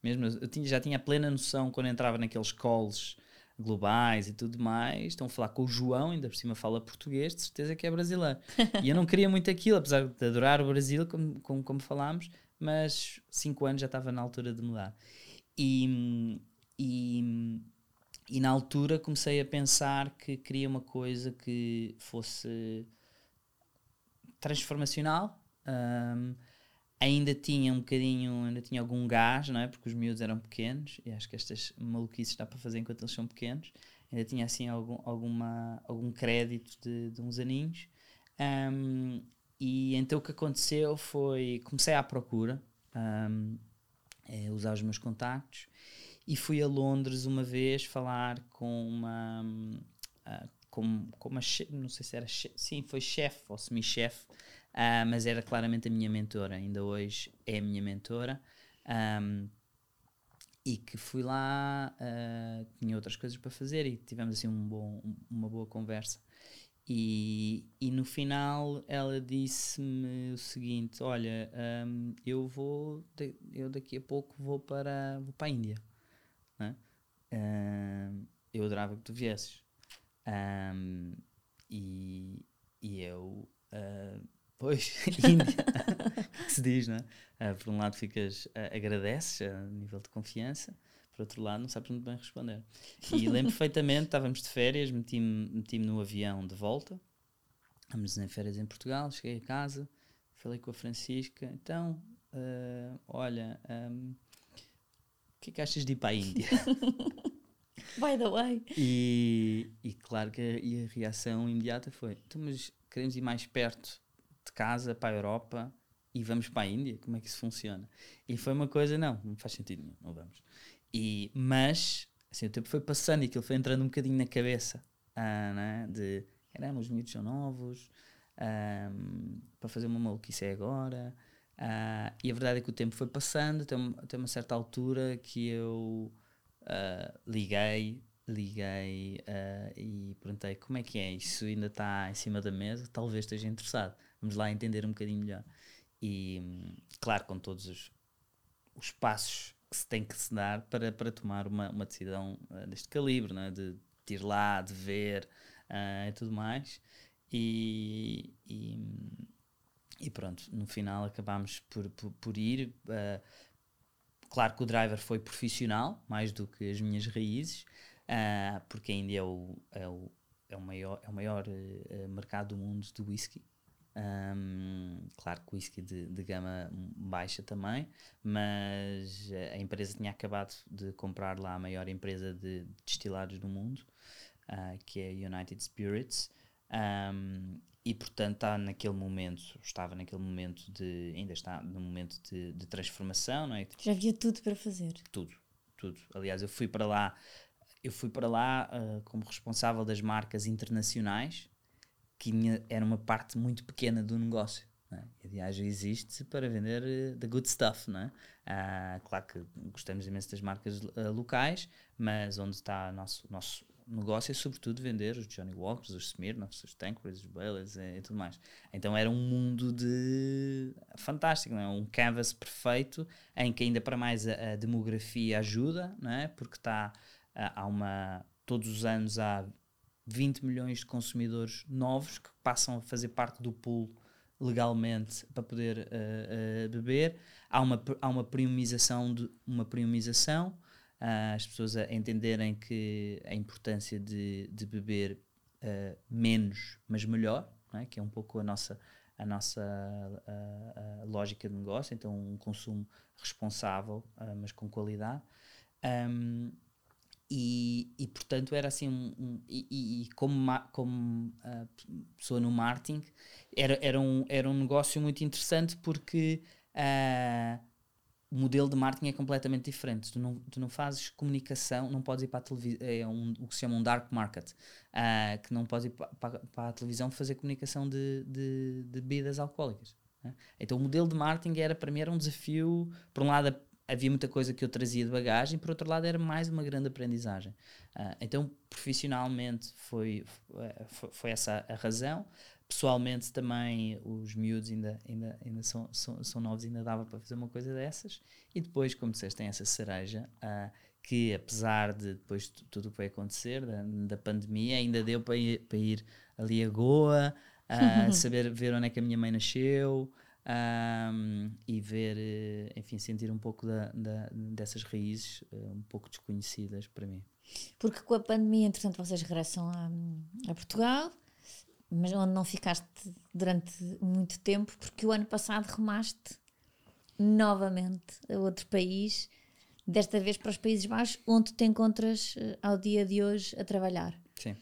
Mesmo eu tinha, já tinha plena noção quando entrava naqueles calls globais e tudo mais, estão a falar com o João, ainda por cima fala português, de certeza que é brasileiro. e eu não queria muito aquilo, apesar de adorar o Brasil, como, como, como falámos, mas cinco anos já estava na altura de mudar. E, e, e na altura comecei a pensar que queria uma coisa que fosse transformacional. Um, ainda tinha um bocadinho, ainda tinha algum gás, não é? Porque os miúdos eram pequenos e acho que estas maluquices dá para fazer enquanto eles são pequenos. Ainda tinha assim algum, alguma, algum crédito de, de uns aninhos. Um, e então o que aconteceu foi, comecei à procura, um, é, usar os meus contactos e fui a Londres uma vez falar com uma, uh, com, com uma não sei se era, sim, foi chefe ou semi-chefe uh, mas era claramente a minha mentora, ainda hoje é a minha mentora. Um, e que fui lá, uh, tinha outras coisas para fazer e tivemos assim um bom, uma boa conversa. E, e no final ela disse-me o seguinte: Olha, um, eu vou, eu daqui a pouco vou para, vou para a Índia. Né? Um, eu adorava que tu viesses. E, e eu, uh, pois, *laughs* *laughs* Índia, que se diz, não é? Uh, por um lado ficas, uh, agradeces a nível de confiança, por outro lado não sabes muito bem responder. E lembro *laughs* perfeitamente, estávamos de férias, meti-me meti no avião de volta, estávamos em férias em Portugal, cheguei a casa, falei com a Francisca, então, olha, um, o que é que achas de ir para a Índia? By the way. E, e claro que a, a reação imediata foi: então, mas queremos ir mais perto de casa para a Europa e vamos para a Índia? Como é que isso funciona? E foi uma coisa: não, não faz sentido nenhum, não vamos. E, mas, assim, o tempo foi passando e aquilo foi entrando um bocadinho na cabeça ah, né? de caramba, os miúdos são novos, ah, para fazer uma maluquice é agora. Ah, e a verdade é que o tempo foi passando até até uma certa altura que eu uh, liguei, liguei uh, e perguntei como é que é, isso ainda está em cima da mesa, talvez esteja interessado. Vamos lá entender um bocadinho melhor. E claro, com todos os, os passos que se tem que se dar para, para tomar uma, uma decisão uh, deste calibre, né? de, de ir lá, de ver uh, e tudo mais. E, e, e, pronto, no final acabámos por, por, por ir. Uh, Claro que o driver foi profissional, mais do que as minhas raízes, porque ainda é o, é o, é o maior, é o maior mercado do mundo de whisky. Um, claro que whisky de, de gama baixa também, mas a empresa tinha acabado de comprar lá a maior empresa de destilados do mundo, uh, que é a United Spirits. Um, e portanto está naquele momento, estava naquele momento de, ainda está no momento de, de transformação, não é? Já havia tudo para fazer. Tudo, tudo. Aliás, eu fui para lá, eu fui para lá uh, como responsável das marcas internacionais, que era uma parte muito pequena do negócio. É? A viagem existe para vender uh, the good stuff, é? Uh, claro que gostamos imenso das marcas uh, locais, mas onde está o nosso, nosso negócio é sobretudo vender os Johnny Walkers, os Smirnoffs, os Tanqueray, os Baileys e, e, tudo mais. Então era um mundo de fantástico, é? um canvas perfeito em que ainda para mais a, a demografia ajuda, não é? porque está há uma todos os anos há 20 milhões de consumidores novos que passam a fazer parte do pool legalmente para poder uh, uh, beber. Há uma, há uma premiumização, de, uma premiumização uh, as pessoas a entenderem que a importância de, de beber uh, menos, mas melhor, é? que é um pouco a nossa, a nossa lógica de negócio, então um consumo responsável, uh, mas com qualidade. Um, e, e, portanto era assim um, um e, e, como, como uh, pessoa no marketing era, era, um, era um negócio muito interessante porque uh, o modelo de marketing é completamente diferente. Tu não, tu não fazes comunicação, não podes ir para a televisão, é um, o que se chama um dark market, uh, que não podes ir para, para, para, a televisão fazer comunicação de, de, de bebidas alcoólicas. Né? Então o modelo de marketing era, para mim, era um desafio, por um lado havia muita coisa que eu trazia de bagagem, por outro lado era mais uma grande aprendizagem. Uh, então profissionalmente foi, foi, foi essa a razão pessoalmente também os miúdos ainda, ainda, ainda são, são, são novos, ainda dava para fazer uma coisa dessas. E depois, como disseste, tem essa cereja uh, que, apesar de depois de tudo o que vai acontecer, da, da pandemia, ainda deu para ir, para ir ali a Goa, uh, *laughs* saber ver onde é que a minha mãe nasceu. Um, e ver, eh, enfim, sentir um pouco da, da, dessas raízes uh, um pouco desconhecidas para mim. Porque com a pandemia, entretanto, vocês regressam a, a Portugal, mas onde não ficaste durante muito tempo, porque o ano passado remaste novamente a outro país, desta vez para os Países Baixos, onde te encontras eh, ao dia de hoje a trabalhar. Sim.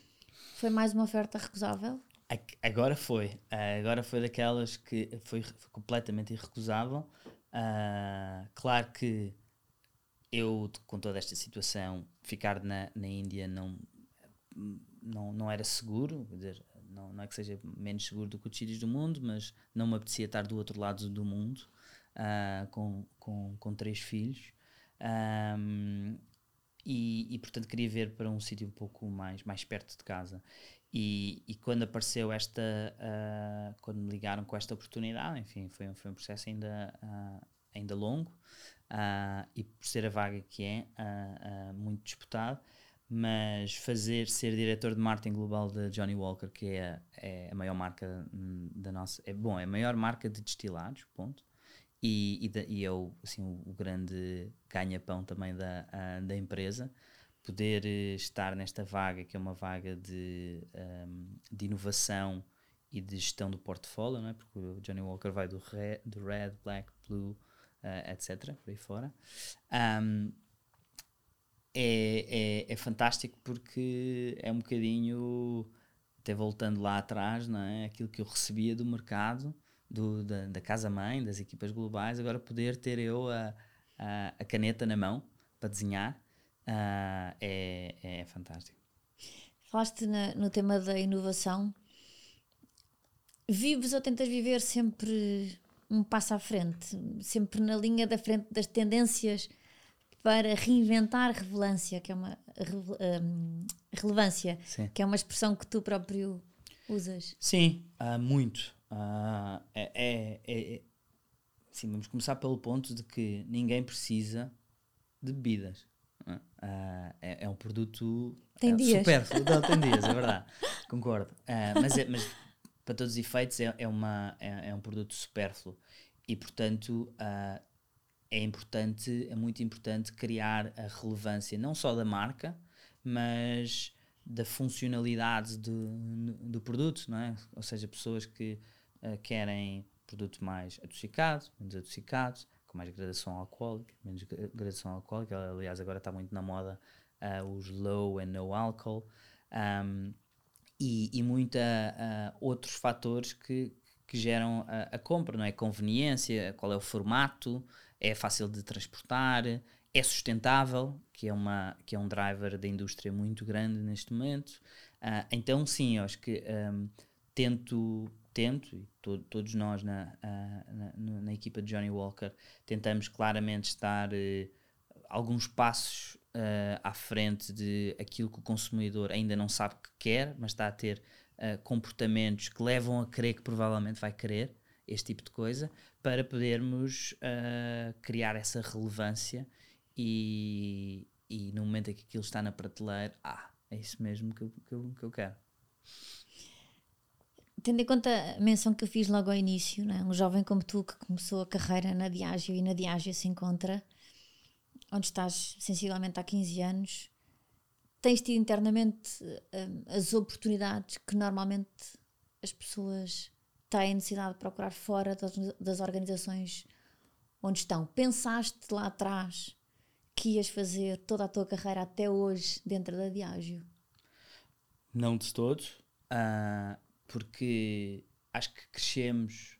Foi mais uma oferta recusável? Agora foi. Agora foi daquelas que foi, foi completamente irrecusável. Uh, claro que eu, com toda esta situação, ficar na, na Índia não, não, não era seguro. Quer dizer, não, não é que seja menos seguro do que os sítios do mundo, mas não me apetecia estar do outro lado do mundo uh, com, com, com três filhos. Um, e, e, portanto queria ver para um sítio um pouco mais, mais perto de casa. E, e quando apareceu esta, uh, quando me ligaram com esta oportunidade, enfim, foi, foi um processo ainda, uh, ainda longo uh, e por ser a vaga que é muito disputado, mas fazer ser diretor de marketing global da Johnny Walker, que é, é a maior marca hum, da nossa, é bom, é a maior marca de destilados, ponto. E, e, e é o, assim, o, grande ganha-pão também da, da empresa poder eh, estar nesta vaga, que é uma vaga de, um, ehm, de inovação e de gestão do portfólio, não é? porque o Johnny Walker vai do red, do red black, blue, uh, etc., por aí fora. Um, é, é, é, fantástico porque é um bocadinho, até voltando lá atrás, não é? aquilo que eu recebia do mercado, do, da, da casa-mãe, das equipas globais, agora poder ter eu a, a, a caneta na mão para desenhar uh, é, é fantástico. Falaste na, no tema da inovação. Vives ou tentas viver sempre um passo à frente, sempre na linha da frente das tendências para reinventar relevância, que é uma um, relevância, Sim. que é uma expressão que tu próprio usas. Sim, uh, muito. Uh, é, é, é, sim, vamos começar pelo ponto de que ninguém precisa de bebidas. Uh, é, é, um produto tem uh, dias. supérfluo. Não, tem dias, é verdade. Concordo. Uh, mas, é, mas para todos os efeitos é, é, uma, é, é um produto supérfluo. E portanto é importante, é muito importante criar a relevância não só da marca, mas da funcionalidade do, do produto, não é? Ou seja, pessoas que uh, querem produto mais adocicado, menos adocicado, com mais gradação alcoólica, menos gradação alcoólica. Aliás, agora está muito na moda uh, os low and no alcohol. Um, e, e muita uh, outros fatores que, que geram a, a, compra, não é? Conveniência, qual é o formato, é fácil de transportar, é sustentável, que é, uma, que é um driver da indústria muito grande neste momento. Uh, então, sim, eu acho que um, tento tento, e to, todos nós na, na, na, equipa de Johnny Walker tentamos claramente estar uh, alguns passos uh, à frente de aquilo que o consumidor ainda não sabe que quer, mas está a ter uh, comportamentos que levam a crer que provavelmente vai querer este tipo de coisa, para podermos criar essa relevância e, e no momento em que aquilo está na prateleira, ah, é isso mesmo que eu, que eu, que eu quero tendo em conta a menção que eu fiz logo ao início, né? um jovem como tu que começou a carreira na Diageo e na Diageo se encontra, onde estás sensivelmente há 15 anos, tens tido internamente um, as oportunidades que normalmente as pessoas têm necessidade de procurar fora das, das organizações onde estão. Pensaste lá atrás que ias fazer toda a tua carreira até hoje dentro da Diageo? Não de todos. Uh, porque acho que crescemos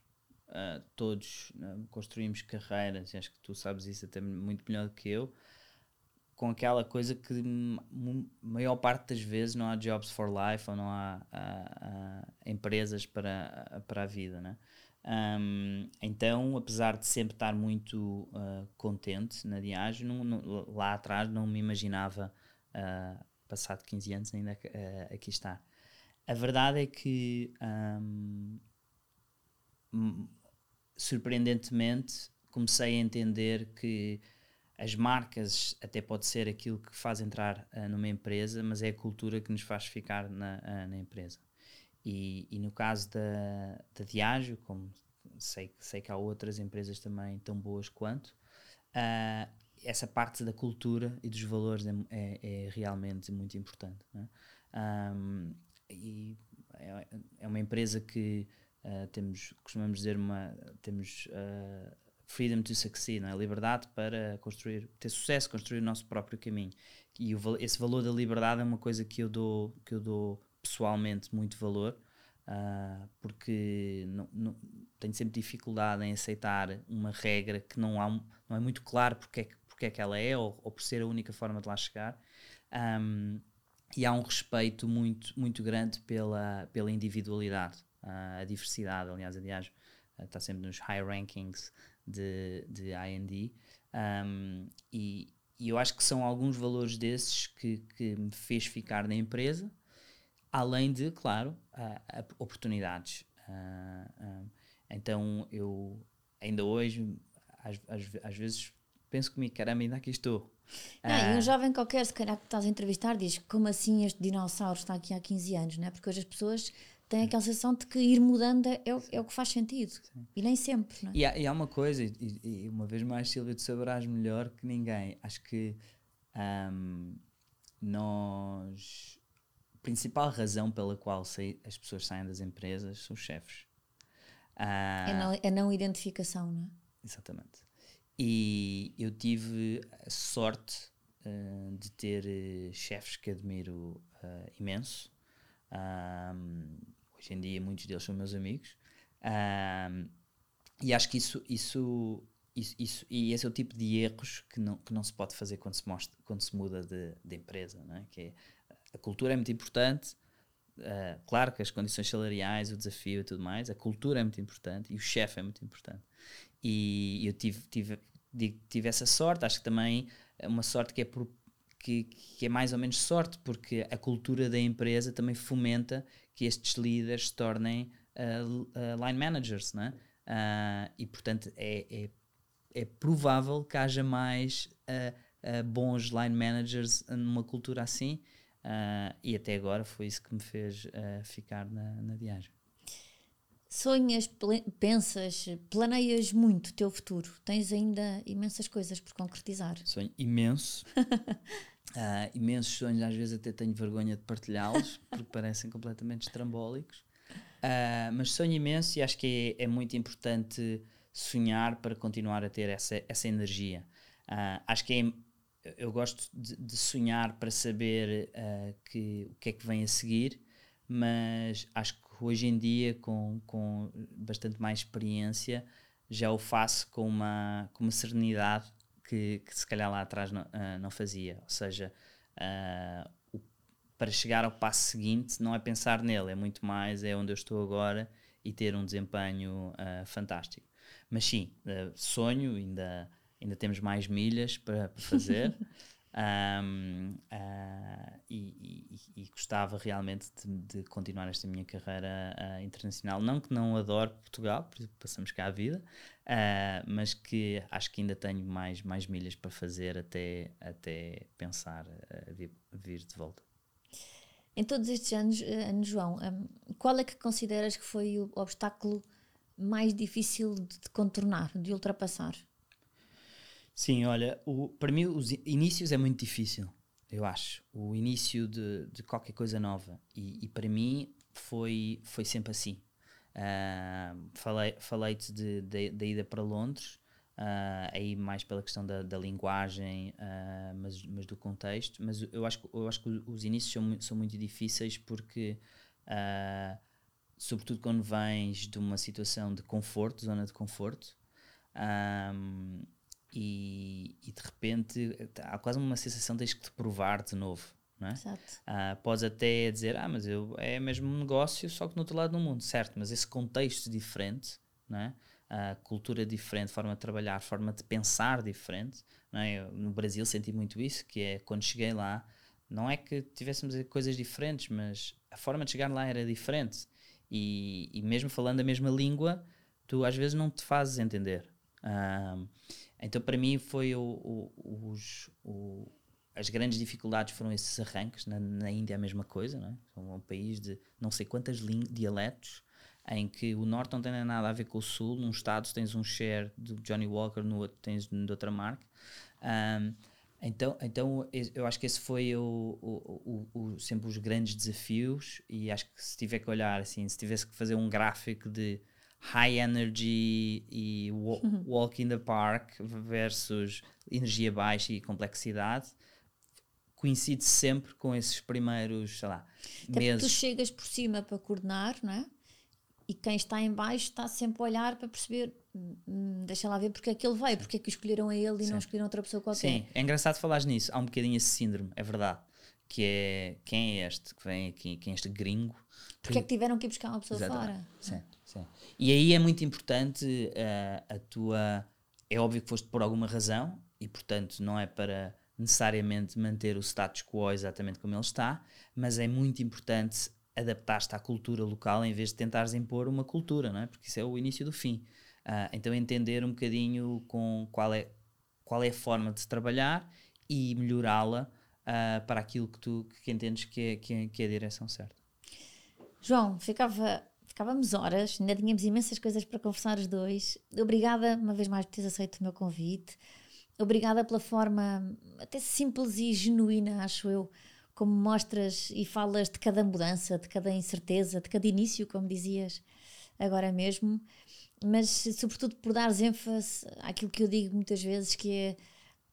uh, todos, uh, construímos carreiras, acho que tu sabes isso até muito melhor do que eu, com aquela coisa que maior parte das vezes não há jobs for life ou não há empresas para, para a vida, né? Um, então, apesar de sempre estar muito uh, contente na Diageo, não, não, lá atrás não me imaginava, uh, passado 15 anos, ainda uh, aqui estar. A verdade é que, hum, surpreendentemente, comecei a entender que as marcas até pode ser aquilo que faz entrar uh, numa empresa, mas é a cultura que nos faz ficar na, uh, na empresa. E, e, no caso da, da Diageo, como sei, sei que há outras empresas também tão boas quanto, uh, essa parte da cultura e dos valores é, é, é realmente muito importante. Né? Um, e é, é uma empresa que uh, temos, costumamos dizer, uma, temos uh, freedom to succeed, não é? liberdade para construir, ter sucesso, construir o nosso próprio caminho. E o, esse valor da liberdade é uma coisa que eu dou, que eu dou pessoalmente muito valor, uh, porque não, não, tenho sempre dificuldade em aceitar uma regra que não, há, não é muito claro porque é, porque é que ela é ou, ou por ser a única forma de lá chegar. Um, e há um respeito muito, muito grande pela, pela individualidade, uh, a diversidade. Aliás, aliás uh, está sempre nos high rankings de, de IND. Um, e, e, eu acho que são alguns valores desses que, que me fez ficar na empresa, além de, claro, uh, oportunidades. Uh, então eu ainda hoje, às, às, às, vezes, penso comigo, caramba, ainda aqui estou. Não, e um jovem qualquer, se calhar que estás a entrevistar, diz como assim este dinossauro está aqui há 15 anos, não é? Porque hoje as pessoas têm aquela sensação de que ir mudando é, é, o, é o que faz sentido. Sim. E nem sempre, é? E há, e há uma coisa, e, e, uma vez mais, Silvia, tu saberás melhor que ninguém. Acho que um, nós. A principal razão pela qual as pessoas saem das empresas são os chefes. Uh, é, não, é não identificação, não é? Exatamente. E eu tive a sorte uh, de ter uh, chefes que admiro uh, imenso. Um, hoje em dia, muitos deles são meus amigos. Um, e acho que isso, isso, isso, isso, e esse é o tipo de erros que não, que não se pode fazer quando se, mostra, quando se muda de, de empresa. Não é? Que é, a cultura é muito importante. Uh, claro que as condições salariais, o desafio e tudo mais, a cultura é muito importante e o chefe é muito importante. E eu tive, tive, tive essa sorte, acho que também é uma sorte que é, por, que, que, é mais ou menos sorte, porque a cultura da empresa também fomenta que estes líderes se tornem uh, uh, line managers, né? Uh, e portanto é, é, é, provável que haja mais bons line managers numa cultura assim, e até agora foi isso que me fez ficar na, na viagem. Sonhas, pensas, planeias muito o teu futuro. Tens ainda imensas coisas por concretizar. Sonho imenso. uh, *laughs* imensos sonhos, às vezes até tenho vergonha de partilhá-los, *laughs* porque parecem completamente estrambólicos. Uh, mas sonho imenso e acho que é, é, muito importante sonhar para continuar a ter essa, essa energia. Uh, acho que é, eu gosto de, de sonhar para saber que, o que é que vem a seguir, mas acho que hoje em dia, com, com bastante mais experiência, já o faço com uma, com uma serenidade que, que se calhar lá atrás não, uh, não fazia. Ou seja, uh, o, para chegar ao passo seguinte não é pensar nele, é muito mais é onde eu estou agora e ter um desempenho uh, fantástico. Mas sim, sonho, ainda, ainda temos mais milhas para, para fazer. *laughs* Um, uh, e, e, e, gostava realmente de, de, continuar esta minha carreira uh, internacional. Não que não adoro Portugal, passamos cá a vida, uh, mas que acho que ainda tenho mais, mais milhas para fazer até, até pensar vir, vir, de volta. Em todos estes anos, João, um, qual é que consideras que foi o obstáculo mais difícil de contornar, de ultrapassar? Sim, olha, o, para mim os inícios é muito difícil, eu acho. O início de, de qualquer coisa nova. E, e, para mim foi, foi sempre assim. Uh, falei, falei-te da ida para Londres, uh, aí mais pela questão da, da linguagem, uh, mas, mas do contexto. Mas eu acho, eu acho que os inícios são, são muito difíceis porque, sobretudo quando vens de uma situação de conforto, zona de conforto, e, e, de repente há quase uma sensação de tens que te provar de novo. Não é? Exato. Uh, podes até dizer, ah, mas eu, é mesmo um negócio, só que no outro lado do mundo, certo? Mas esse contexto diferente, não é? Uh, cultura diferente, forma de trabalhar, forma de pensar diferente. Não é? Eu, no Brasil senti muito isso, que é quando cheguei lá, não é que tivéssemos coisas diferentes, mas a forma de chegar lá era diferente. E, e mesmo falando a mesma língua, tu às vezes não te fazes entender. Uh, então, para mim, foi o, o, os, o, as grandes dificuldades foram esses arranques. Na, na Índia, a mesma coisa, não é? É um país de não sei quantas dialetos, em que o norte não tem nada a ver com o sul. Num estado tens um share do Johnny Walker, no outro tens de outra marca. Um, então, então, eu acho que esse foi o, o, o, sempre os grandes desafios. E acho que se tiver que olhar assim, se tivesse que fazer um gráfico de high energy e uhum. walk in the park versus energia baixa e complexidade coincide sempre com esses primeiros, sei lá, Até meses. tu chegas por cima para coordenar, não é? E quem está em baixo está sempre a olhar para perceber, hum, deixa lá ver porque é que ele veio, porque é que escolheram a ele e Sim. não escolheram outra pessoa qualquer. Sim, é engraçado falar nisso. Há um bocadinho esse síndrome, é verdade. Que é quem é este que vem aqui, quem é este gringo? Porque é que tiveram que ir buscar uma pessoa Exatamente. fora? Sim. Sim. E aí é muito importante uh, a tua. É óbvio que foste por alguma razão e, portanto, não é para necessariamente manter o status quo exatamente como ele está, mas é muito importante adaptar-te à cultura local em vez de tentares impor uma cultura, não é? Porque isso é o início do fim. Uh, então entender um bocadinho com qual é, qual é a forma de trabalhar e melhorá-la uh, para aquilo que tu que entendes que é, que, é, que é a direção certa. João, ficava, ficávamos horas, ainda tínhamos imensas coisas para conversar os dois. Obrigada uma vez mais por teres aceito o meu convite. Obrigada pela forma até simples e genuína, acho eu, como mostras e falas de cada mudança, de cada incerteza, de cada início, como dizias agora mesmo, mas sobretudo por dares ênfase àquilo que eu digo muitas vezes, que é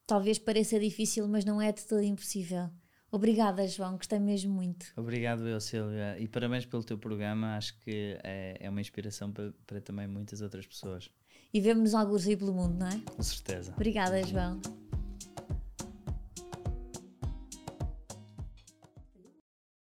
talvez pareça difícil, mas não é de todo impossível. Obrigada, João, gostei mesmo muito. Obrigado, eu, Silvia, e parabéns pelo teu programa, acho que é, é uma inspiração para, para também muitas outras pessoas. E vemos-nos alguns aí pelo mundo, não é? Com certeza. Obrigada, João.